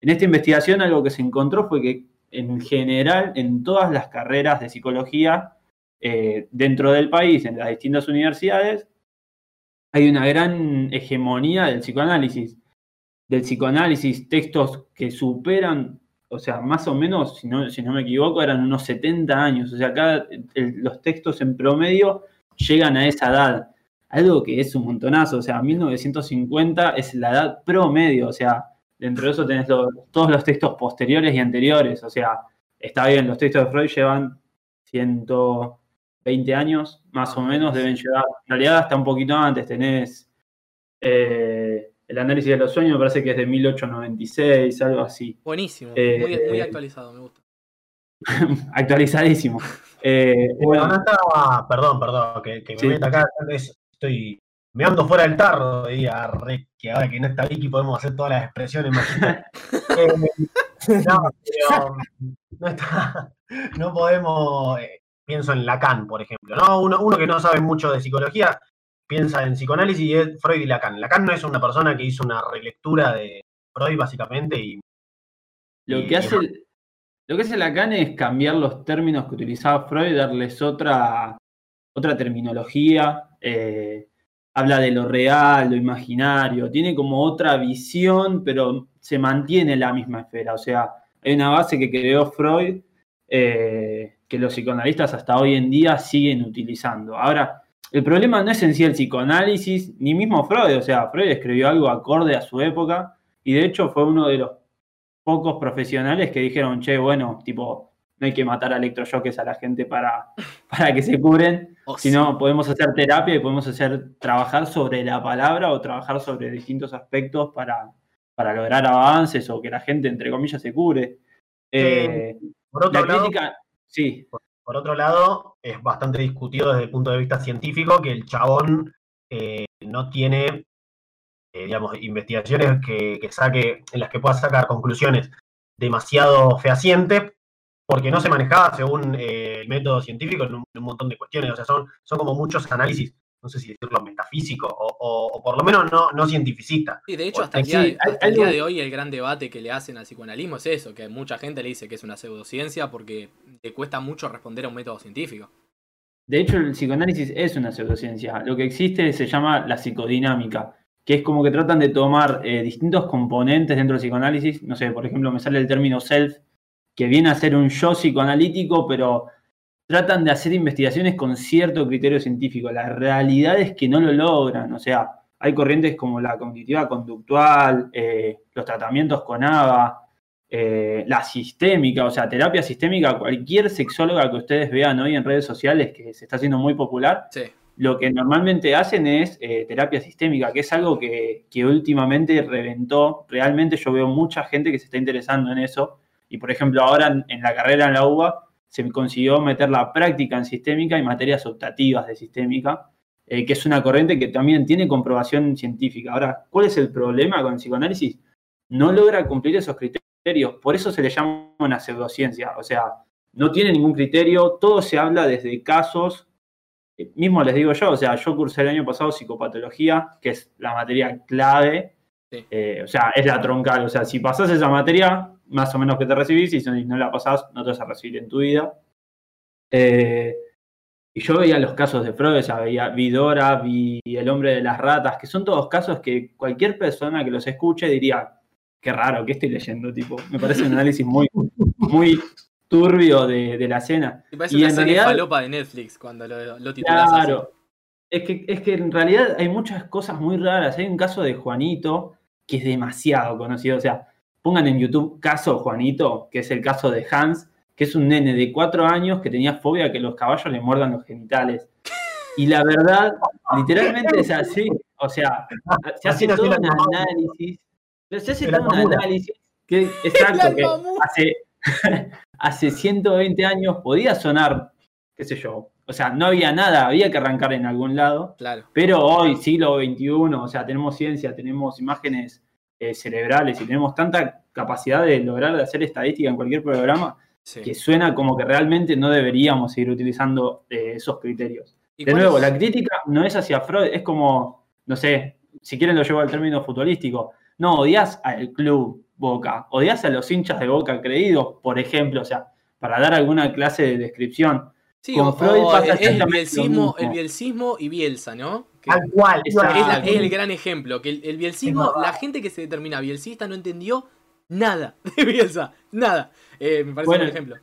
En esta investigación algo que se encontró fue que en general en todas las carreras de psicología eh, dentro del país, en las distintas universidades, hay una gran hegemonía del psicoanálisis. Del psicoanálisis, textos que superan, o sea, más o menos, si no, si no me equivoco, eran unos 70 años. O sea, acá los textos en promedio llegan a esa edad. Algo que es un montonazo. O sea, 1950 es la edad promedio. O sea, dentro de eso tenés todos los textos posteriores y anteriores. O sea, está bien, los textos de Freud llevan 100, 20 años, más o menos, deben llegar. En realidad, hasta un poquito antes tenés eh, el análisis de los sueños, me parece que es de 1896, algo así. Buenísimo, muy, muy, eh, actualizado, me gusta. Actualizadísimo. Eh, bueno, no estaba, perdón, perdón, que, me meta acá, estoy me ando fuera del tarro, y que ahora que no está Vicky podemos hacer todas las expresiones no, pero no, está, no podemos pienso en Lacan, por ejemplo. ¿no? Uno, que no sabe mucho de psicología piensa en psicoanálisis y es Freud y Lacan. Lacan no es una persona que hizo una relectura de Freud, básicamente, y. Lo que hace. Lo que hace Lacan es cambiar los términos que utilizaba Freud, darles otra, otra terminología. Eh, habla de lo real, lo imaginario, tiene como otra visión, pero se mantiene en la misma esfera. O sea, hay una base que creó Freud eh, que los psicoanalistas hasta hoy en día siguen utilizando. Ahora, el problema no es en sí el psicoanálisis, ni mismo Freud, o sea, Freud escribió algo acorde a su época y de hecho fue uno de los pocos profesionales que dijeron, che, bueno, tipo, no hay que matar a electroshocks a la gente para, para que se curen, oh, sino podemos hacer terapia y podemos hacer trabajar sobre la palabra o trabajar sobre distintos aspectos para, para lograr avances o que la gente, entre comillas, se cure. Eh, por otro lado, sí. Por, otro lado, es bastante discutido desde el punto de vista científico que el chabón eh, no tiene, eh, digamos, investigaciones que, saque, en las que pueda sacar conclusiones demasiado fehacientes, porque no se manejaba según el método científico en un, montón de cuestiones. O sea, son, son como muchos análisis no sé si decirlo metafísico o, por lo menos no, no cientificista. Sí, de hecho, hasta, el día, de hoy el gran debate que le hacen al psicoanalismo es eso, que mucha gente le dice que es una pseudociencia porque le cuesta mucho responder a un método científico. De hecho, el psicoanálisis es una pseudociencia. Lo que existe se llama la psicodinámica, que es como que tratan de tomar eh, distintos componentes dentro del psicoanálisis. No sé, por ejemplo, me sale el término self, que viene a ser un yo psicoanalítico, pero tratan de hacer investigaciones con cierto criterio científico. La realidad es que no lo logran. O sea, hay corrientes como la cognitiva conductual, eh, los tratamientos con ABA, eh, la sistémica, o sea, terapia sistémica, cualquier sexóloga que ustedes vean hoy en redes sociales que se está haciendo muy popular, lo que normalmente hacen es eh, terapia sistémica, que es algo que, que, últimamente reventó. Realmente yo veo mucha gente que se está interesando en eso. Y por ejemplo, ahora en la carrera en la UBA se consiguió meter la práctica en sistémica y materias optativas de sistémica, eh, que es una corriente que también tiene comprobación científica. Ahora, ¿cuál es el problema con el psicoanálisis? No logra cumplir esos criterios, por eso se le llama una pseudociencia, o sea, no tiene ningún criterio, todo se habla desde casos, eh, mismo les digo yo, o sea, yo cursé el año pasado psicopatología, que es la materia clave, eh, o sea, es la troncal, o sea, si pasas esa materia, más o menos que te recibís, y si no la pasás, no te vas a recibir en tu vida. Eh, y yo veía los casos de Freud, o sea, veía Vidora, vi El hombre de las ratas, que son todos casos que cualquier persona que los escuche diría, qué raro, ¿qué estoy leyendo? Tipo, me parece un análisis muy, muy turbio de, la escena. Y, en realidad, falopa de Netflix cuando lo, lo Claro. Es que, es que en realidad hay muchas cosas muy raras. Hay un caso de Juanito que es demasiado conocido. O sea, Pongan en YouTube caso Juanito, que es el caso de Hans, que es un nene de cuatro años que tenía fobia a que los caballos le muerdan los genitales. Y la verdad, literalmente es así. O sea, se hace todo un análisis. Se hace todo un análisis que, exacto, que hace, hace 120 años podía sonar, qué sé yo. O sea, no había nada, había que arrancar en algún lado. Claro. Pero hoy, siglo XXI, o sea, tenemos ciencia, tenemos imágenes eh, cerebrales y tenemos tanta capacidad de lograr de hacer estadística en cualquier programa que suena como que realmente no deberíamos seguir utilizando eh, esos criterios. De nuevo, la crítica no es hacia Freud, es como, no sé, si quieren lo llevo al término futbolístico, no odias al club, Boca, odias a los hinchas de Boca creídos, por ejemplo, o sea, para dar alguna clase de descripción. Sí, Con Freud pasa el, bielcismo, el bielcismo y Bielsa, ¿no? Al cual. Es, el gran ejemplo. Que el, bielcismo, la gente que se determina bielcista no entendió nada de Bielsa. Nada. Eh, me parece un ejemplo.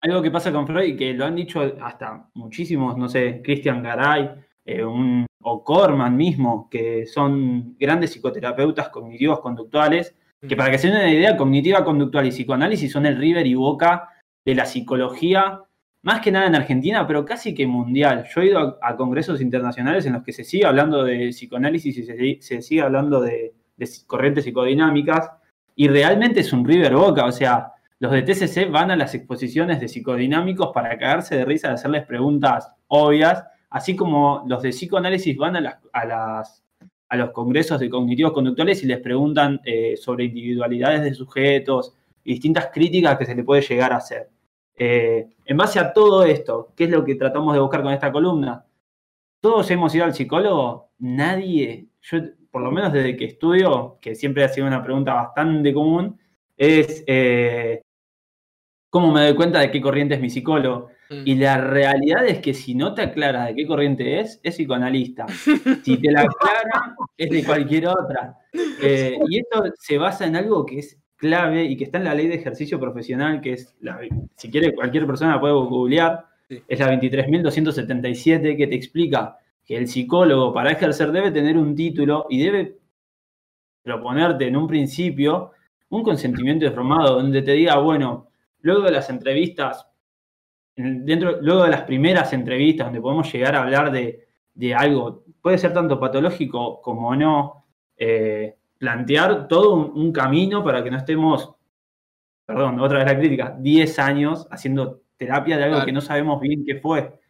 Algo que pasa con Freud, que lo han dicho hasta muchísimos, no sé, Christian Garay, eh, un, o Corman mismo, que son grandes psicoterapeutas cognitivos conductuales, que para que se den una idea, cognitiva conductual y psicoanálisis son el River y Boca de la psicología, más que nada en Argentina, pero casi que mundial. Yo he ido a, congresos internacionales en los que se sigue hablando de psicoanálisis y se, sigue hablando de, corrientes psicodinámicas, y realmente es un River Boca, o sea, los de TCC van a las exposiciones de psicodinámicos para cagarse de risa de hacerles preguntas obvias, así como los de psicoanálisis van a, las, a, las, a los congresos de cognitivos conductuales y les preguntan eh, sobre individualidades de sujetos y distintas críticas que se le puede llegar a hacer. Eh, en base a todo esto, ¿qué es lo que tratamos de buscar con esta columna? Todos hemos ido al psicólogo, nadie, yo por lo menos desde que estudio, que siempre ha sido una pregunta bastante común, es eh, ¿Cómo me doy cuenta de qué corriente es mi psicólogo? Mm. Y la realidad es que si no te aclaras de qué corriente es, es psicoanalista. Si te la aclara, es de cualquier otra. Eh, y esto se basa en algo que es clave y que está en la ley de ejercicio profesional, que es, la, si quiere cualquier persona la puede googlear, es la 23.277, que te explica que el psicólogo para ejercer debe tener un título y debe proponerte en un principio un consentimiento informado donde te diga, bueno, luego de las entrevistas, dentro, luego de las primeras entrevistas donde podemos llegar a hablar de, algo, puede ser tanto patológico como no, eh, plantear todo un, camino para que no estemos, perdón, otra vez la crítica, 10 años haciendo terapia de algo que no sabemos bien qué fue.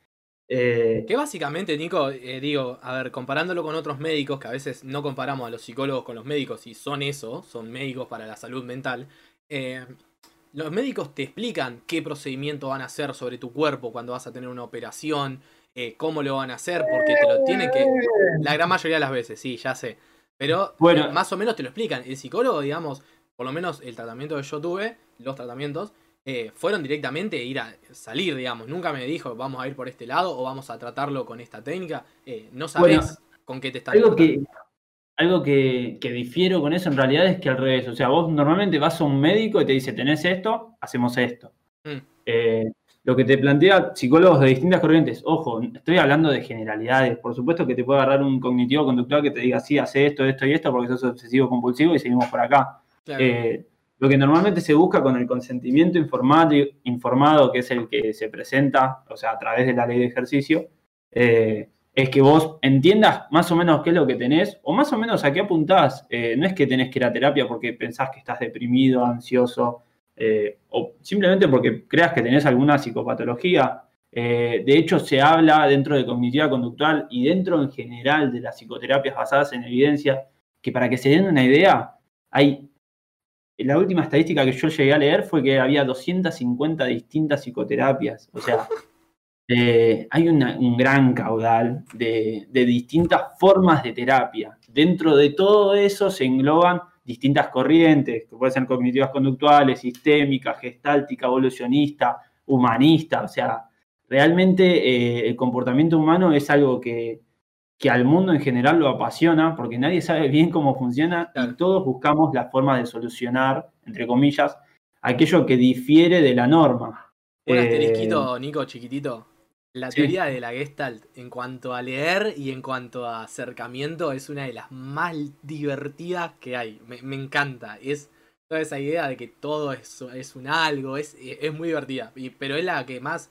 Eh, que básicamente, Nico, eh, digo, a ver, comparándolo con otros médicos, que a veces no comparamos a los psicólogos con los médicos y son eso, son médicos para la salud mental, los médicos te explican qué procedimiento van a hacer sobre tu cuerpo cuando vas a tener una operación, eh, cómo lo van a hacer, porque te lo tienen que. La gran mayoría de las veces, sí, ya sé. Pero bueno. más o menos te lo explican. El psicólogo, digamos, por lo menos el tratamiento que yo tuve, los tratamientos, eh, fueron directamente ir a salir, digamos. Nunca me dijo, vamos a ir por este lado o vamos a tratarlo con esta técnica. Eh, no sabes con qué te está algo que algo que, difiero con eso en realidad es que al revés, o sea, vos normalmente vas a un médico y te dice, tenés esto, hacemos esto. Mm. Eh, lo que te plantea psicólogos de distintas corrientes, ojo, estoy hablando de generalidades, por supuesto que te puede agarrar un cognitivo conductual que te diga, sí, hace esto, esto y esto, porque sos obsesivo compulsivo y seguimos por acá. Eh, lo que normalmente se busca con el consentimiento informado, informado, que es el que se presenta, o sea, a través de la ley de ejercicio, eh, es que vos entiendas más o menos qué es lo que tenés, o más o menos a qué apuntás. Eh, no es que tenés que ir a terapia porque pensás que estás deprimido, ansioso, eh, o simplemente porque creas que tenés alguna psicopatología. Eh, de hecho, se habla dentro de cognitiva conductual y dentro en general de las psicoterapias basadas en evidencia, que para que se den una idea, hay. La última estadística que yo llegué a leer fue que había 250 distintas psicoterapias. O sea, eh, hay un gran caudal de, distintas formas de terapia. Dentro de todo eso se engloban distintas corrientes, que pueden ser cognitivas conductuales, sistémicas, gestáltica, evolucionista, humanista. O sea, realmente eh, el comportamiento humano es algo que, al mundo en general lo apasiona, porque nadie sabe bien cómo funciona y todos buscamos la forma de solucionar, entre comillas, aquello que difiere de la norma. Un asterisquito, eh, Nico, chiquitito. La teoría de la Gestalt en cuanto a leer y en cuanto a acercamiento es una de las más divertidas que hay. Me, encanta. Es toda esa idea de que todo es, es un algo, es, es muy divertida. Y, pero es la que más,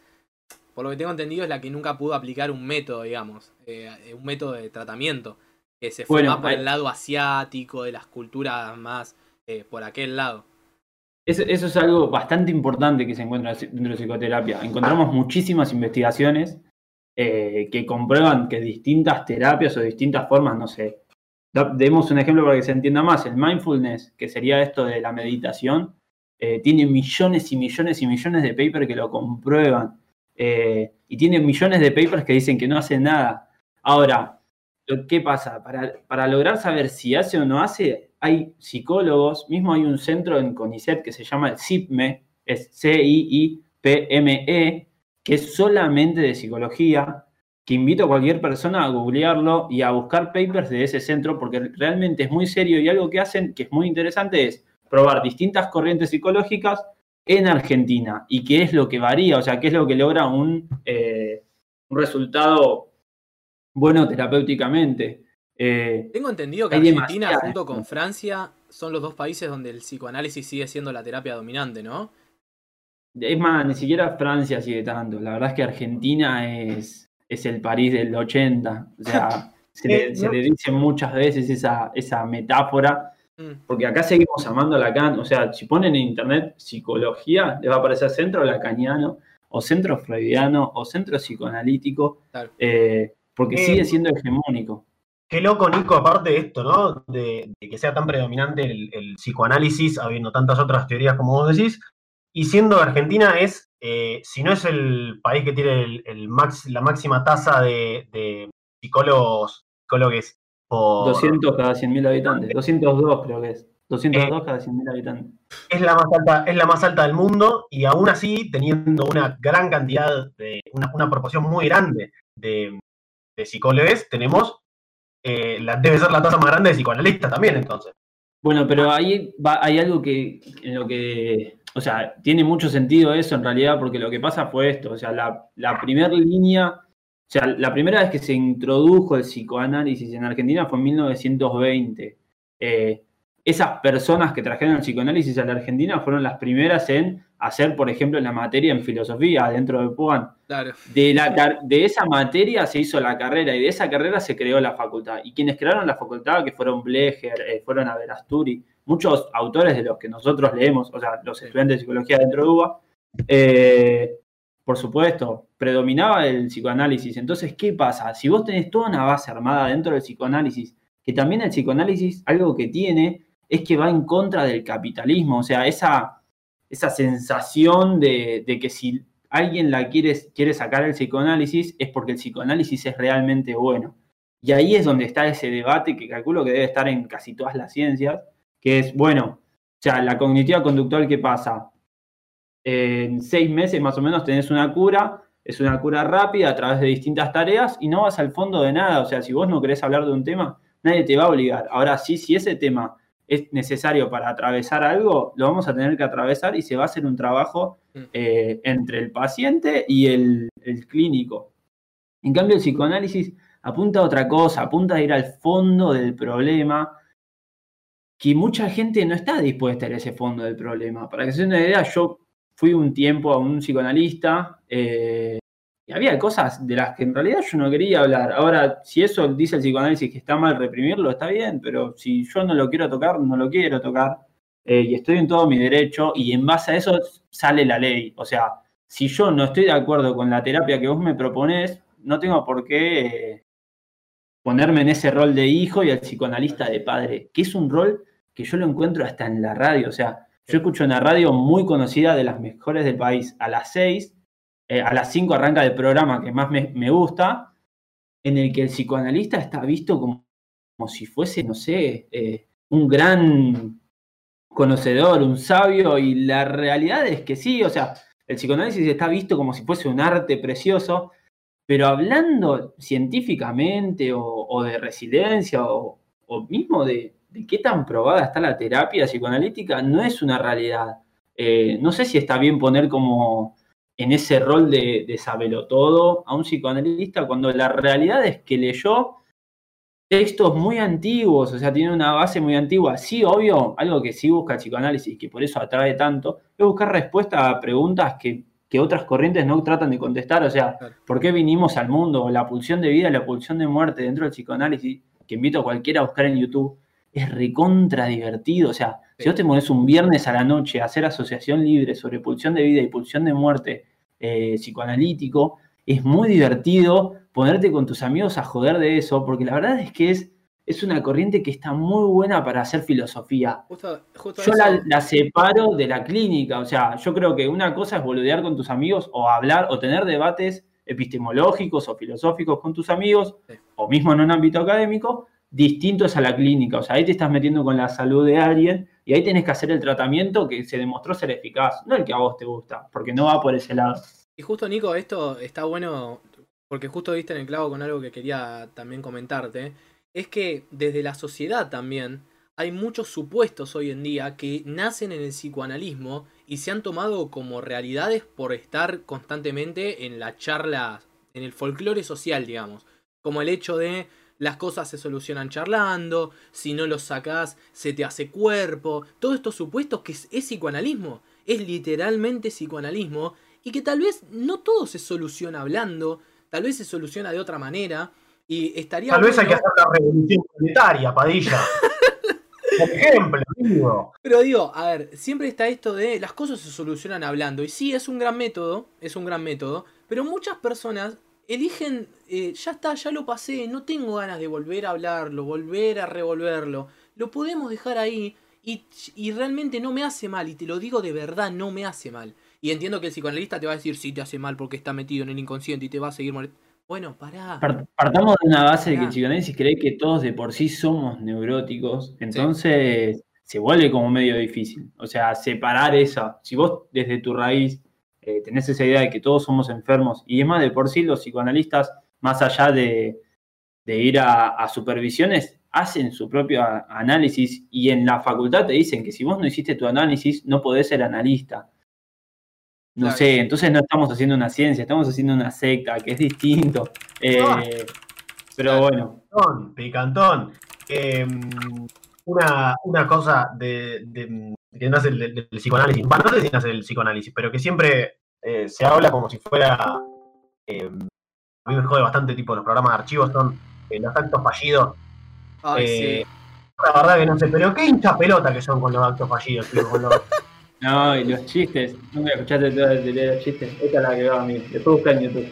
por lo que tengo entendido, es la que nunca pudo aplicar un método, digamos. Eh, un método de tratamiento. Que se fue más por el lado asiático, de las culturas más eh, por aquel lado. Eso, es algo bastante importante que se encuentra dentro de psicoterapia. Encontramos muchísimas investigaciones eh, que comprueban que distintas terapias o distintas formas, no sé, demos un ejemplo para que se entienda más. El mindfulness, que sería esto de la meditación, eh, tiene millones y millones y millones de papers que lo comprueban. Eh, y tiene millones de papers que dicen que no hace nada. Ahora, ¿qué pasa? Para, para lograr saber si hace o no hace, hay psicólogos, mismo hay un centro en CONICET que se llama el CIPME, es C-I-I-P-M-E, que es solamente de psicología, que invito a cualquier persona a googlearlo y a buscar papers de ese centro, porque realmente es muy serio y algo que hacen que es muy interesante es probar distintas corrientes psicológicas en Argentina y qué es lo que varía, o sea, qué es lo que logra un, eh, un resultado bueno terapéuticamente. Eh, Tengo entendido que Argentina junto con Francia son los dos países donde el psicoanálisis sigue siendo la terapia dominante, ¿no? Es más, ni siquiera Francia sigue tanto. La verdad es que Argentina es, es el París del 80. O sea, se, le, eh, dice muchas veces esa, esa metáfora, mm. porque acá seguimos amando a Lacan. O sea, si ponen en internet psicología, les va a aparecer centro lacaniano, o centro freudiano, o centro psicoanalítico, eh, porque sigue siendo hegemónico. Qué loco, Nico, aparte de esto, ¿no? De, que sea tan predominante el, psicoanálisis, habiendo tantas otras teorías como vos decís, y siendo Argentina es, eh, si no es el país que tiene el, la máxima tasa de, psicólogos, psicólogos por... 200 cada 100.000 habitantes, 202 creo que es. 202 eh, cada 100.000 habitantes. Es la, más alta, es la más alta del mundo y aún así, teniendo una gran cantidad, de una, proporción muy grande de, de psicólogos, tenemos eh, debe ser la tasa más grande de psicoanalistas también, entonces. Bueno, pero ahí hay algo que, en lo que, o sea, tiene mucho sentido eso en realidad, porque lo que pasa fue esto, o sea, la, primera línea, o sea, la primera vez que se introdujo el psicoanálisis en Argentina fue en 1920. Eh, esas personas que trajeron el psicoanálisis a la Argentina fueron las primeras en hacer, por ejemplo, la materia en filosofía dentro de Puan. De, la, de esa materia se hizo la carrera y de esa carrera se creó la facultad. Y quienes crearon la facultad, que fueron Blecher, eh, fueron Averasturi, muchos autores de los que nosotros leemos, o sea, los estudiantes de psicología dentro de UBA, eh, por supuesto, predominaba el psicoanálisis. Entonces, ¿qué pasa? Si vos tenés toda una base armada dentro del psicoanálisis, que también el psicoanálisis algo que tiene es que va en contra del capitalismo, o sea, esa esa sensación de, que si alguien la quiere, quiere sacar el psicoanálisis es porque el psicoanálisis es realmente bueno. Y ahí es donde está ese debate que calculo que debe estar en casi todas las ciencias, que es, bueno, o sea, la cognitiva conductual, ¿qué pasa? En seis meses más o menos tenés una cura, es una cura rápida a través de distintas tareas y no vas al fondo de nada. O sea, si vos no querés hablar de un tema, nadie te va a obligar. Ahora sí, si ese tema es necesario para atravesar algo, lo vamos a tener que atravesar y se va a hacer un trabajo mm. eh, entre el paciente y el, clínico. En cambio, el psicoanálisis apunta a otra cosa, apunta a ir al fondo del problema, que mucha gente no está dispuesta a ir a ese fondo del problema. Para que se den una idea, yo fui un tiempo a un psicoanalista eh, y había cosas de las que en realidad yo no quería hablar. Ahora, si eso dice el psicoanálisis que está mal reprimirlo, está bien, pero si yo no lo quiero tocar, no lo quiero tocar. Eh, y estoy en todo mi derecho y en base a eso sale la ley. O sea, si yo no estoy de acuerdo con la terapia que vos me propones, no tengo por qué eh, ponerme en ese rol de hijo y el psicoanalista de padre, que es un rol que yo lo encuentro hasta en la radio. O sea, yo escucho una radio muy conocida de las mejores del país a las seis eh, a las 5 arranca el programa que más me, gusta, en el que el psicoanalista está visto como, como si fuese, no sé, eh, un gran conocedor, un sabio, y la realidad es que sí, o sea, el psicoanálisis está visto como si fuese un arte precioso, pero hablando científicamente o, de resiliencia o, mismo de, qué tan probada está la terapia psicoanalítica, no es una realidad. Eh, no sé si está bien poner como en ese rol de, de todo a un psicoanalista cuando la realidad es que leyó textos muy antiguos, o sea, tiene una base muy antigua. Sí, obvio, algo que sí busca el psicoanálisis y que por eso atrae tanto, es buscar respuesta a preguntas que, otras corrientes no tratan de contestar. O sea, ¿por qué vinimos al mundo? La pulsión de vida, la pulsión de muerte dentro del psicoanálisis, que invito a cualquiera a buscar en YouTube, es recontra divertido. O sea, si vos te pones un viernes a la noche a hacer asociación libre sobre pulsión de vida y pulsión de muerte eh, psicoanalítico, es muy divertido ponerte con tus amigos a joder de eso, porque la verdad es que es, es una corriente que está muy buena para hacer filosofía. yo la, separo de la clínica, o sea, yo creo que una cosa es boludear con tus amigos o hablar o tener debates epistemológicos o filosóficos con tus amigos, o mismo en un ámbito académico, distintos a la clínica. O sea, ahí te estás metiendo con la salud de alguien y ahí tenés que hacer el tratamiento que se demostró ser eficaz, no el que a vos te gusta, porque no va por ese lado. Y justo, Nico, esto está bueno, porque justo viste en el clavo con algo que quería también comentarte, es que desde la sociedad también hay muchos supuestos hoy en día que nacen en el psicoanalismo y se han tomado como realidades por estar constantemente en la charla, en el folclore social, digamos. Como el hecho de las cosas se solucionan charlando, si no los sacás se te hace cuerpo, todos estos supuestos que es, psicoanalismo, es literalmente psicoanalismo y que tal vez no todo se soluciona hablando, tal vez se soluciona de otra manera y estaría... Tal vez hay que hacer la revolución planetaria, Padilla. Por ejemplo, digo. Pero digo, a ver, siempre está esto de las cosas se solucionan hablando. Y sí, es un gran método, es un gran método, pero muchas personas eligen, eh, ya está, ya lo pasé, no tengo ganas de volver a hablarlo, volver a revolverlo. Lo podemos dejar ahí y, y, realmente no me hace mal, y te lo digo de verdad, no me hace mal. Y entiendo que el psicoanalista te va a decir, sí, te hace mal porque está metido en el inconsciente y te va a seguir molestando. Bueno, pará. Partamos de una base de que el psicoanálisis cree que todos de por sí somos neuróticos, entonces se vuelve como medio difícil. O sea, separar eso. Si vos desde tu raíz eh, tenés esa idea de que todos somos enfermos, y es más, de por sí los psicoanalistas, más allá de, ir a, supervisiones, hacen su propio análisis y en la facultad te dicen que si vos no hiciste tu análisis, no podés ser analista. No sé, entonces no estamos haciendo una ciencia, estamos haciendo una secta, que es distinto. Eh, pero bueno. Picantón. Em, una, una cosa de, que nace del, del, psicoanálisis, bueno, no sé si nace del psicoanálisis, pero que siempre eh, se habla como si fuera. Eh, a mí me jode bastante, tipo, los programas de archivos son eh, los actos fallidos. Ay, La verdad que no sé, pero qué hincha pelota que son con los actos fallidos, tío, No, y los chistes, nunca escuchaste toda la teoría de los chistes. Esta es la que va a mí. Después busca en YouTube.